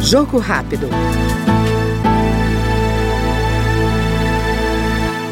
Jogo rápido.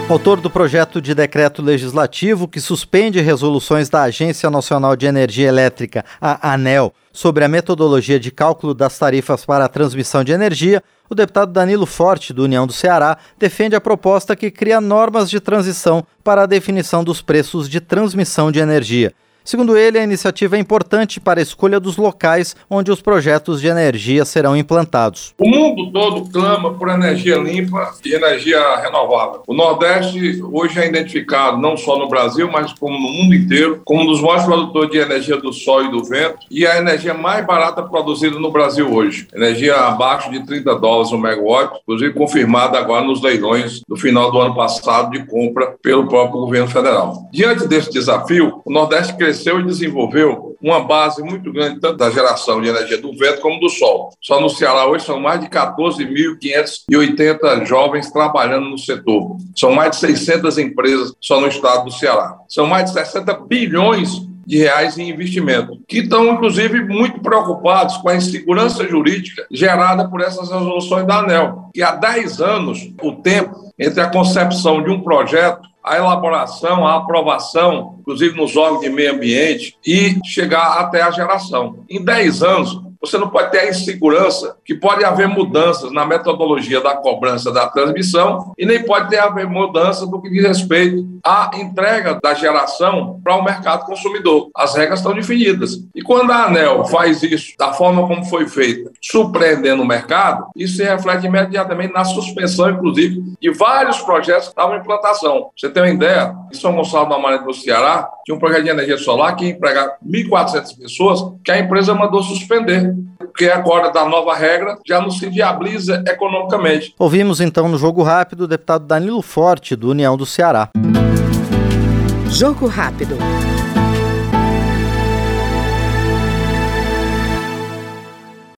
Autor do projeto de decreto legislativo que suspende resoluções da Agência Nacional de Energia Elétrica, a ANEL, sobre a metodologia de cálculo das tarifas para a transmissão de energia, o deputado Danilo Forte, do União do Ceará, defende a proposta que cria normas de transição para a definição dos preços de transmissão de energia. Segundo ele, a iniciativa é importante para a escolha dos locais onde os projetos de energia serão implantados. O mundo todo clama por energia limpa e energia renovável. O Nordeste hoje é identificado não só no Brasil, mas como no mundo inteiro, como um dos maiores produtores de energia do sol e do vento e a energia mais barata produzida no Brasil hoje. Energia abaixo de 30 dólares o megawatt, inclusive confirmada agora nos leilões do final do ano passado de compra pelo próprio governo federal. Diante desse desafio, o Nordeste cresceu cresceu e desenvolveu uma base muito grande, tanto da geração de energia do vento como do sol. Só no Ceará hoje são mais de 14.580 jovens trabalhando no setor. São mais de 600 empresas só no estado do Ceará. São mais de 60 bilhões de reais em investimento, que estão, inclusive, muito preocupados com a insegurança jurídica gerada por essas resoluções da ANEL. E há 10 anos, o tempo entre a concepção de um projeto a elaboração, a aprovação, inclusive nos órgãos de meio ambiente, e chegar até a geração. Em 10 anos, você não pode ter a insegurança que pode haver mudanças na metodologia da cobrança da transmissão e nem pode ter haver mudança do que diz respeito à entrega da geração para o mercado consumidor. As regras estão definidas. E quando a ANEL faz isso da forma como foi feita, surpreendendo o mercado, isso se reflete imediatamente na suspensão, inclusive, de vários projetos que estavam em implantação. Você tem uma ideia? Em São Gonçalo do Amarante, no Ceará, tinha um projeto de energia solar que ia empregar 1.400 pessoas, que a empresa mandou suspender porque agora da nova regra já não se viabiliza economicamente. Ouvimos então no Jogo Rápido o deputado Danilo Forte, do União do Ceará. Jogo Rápido.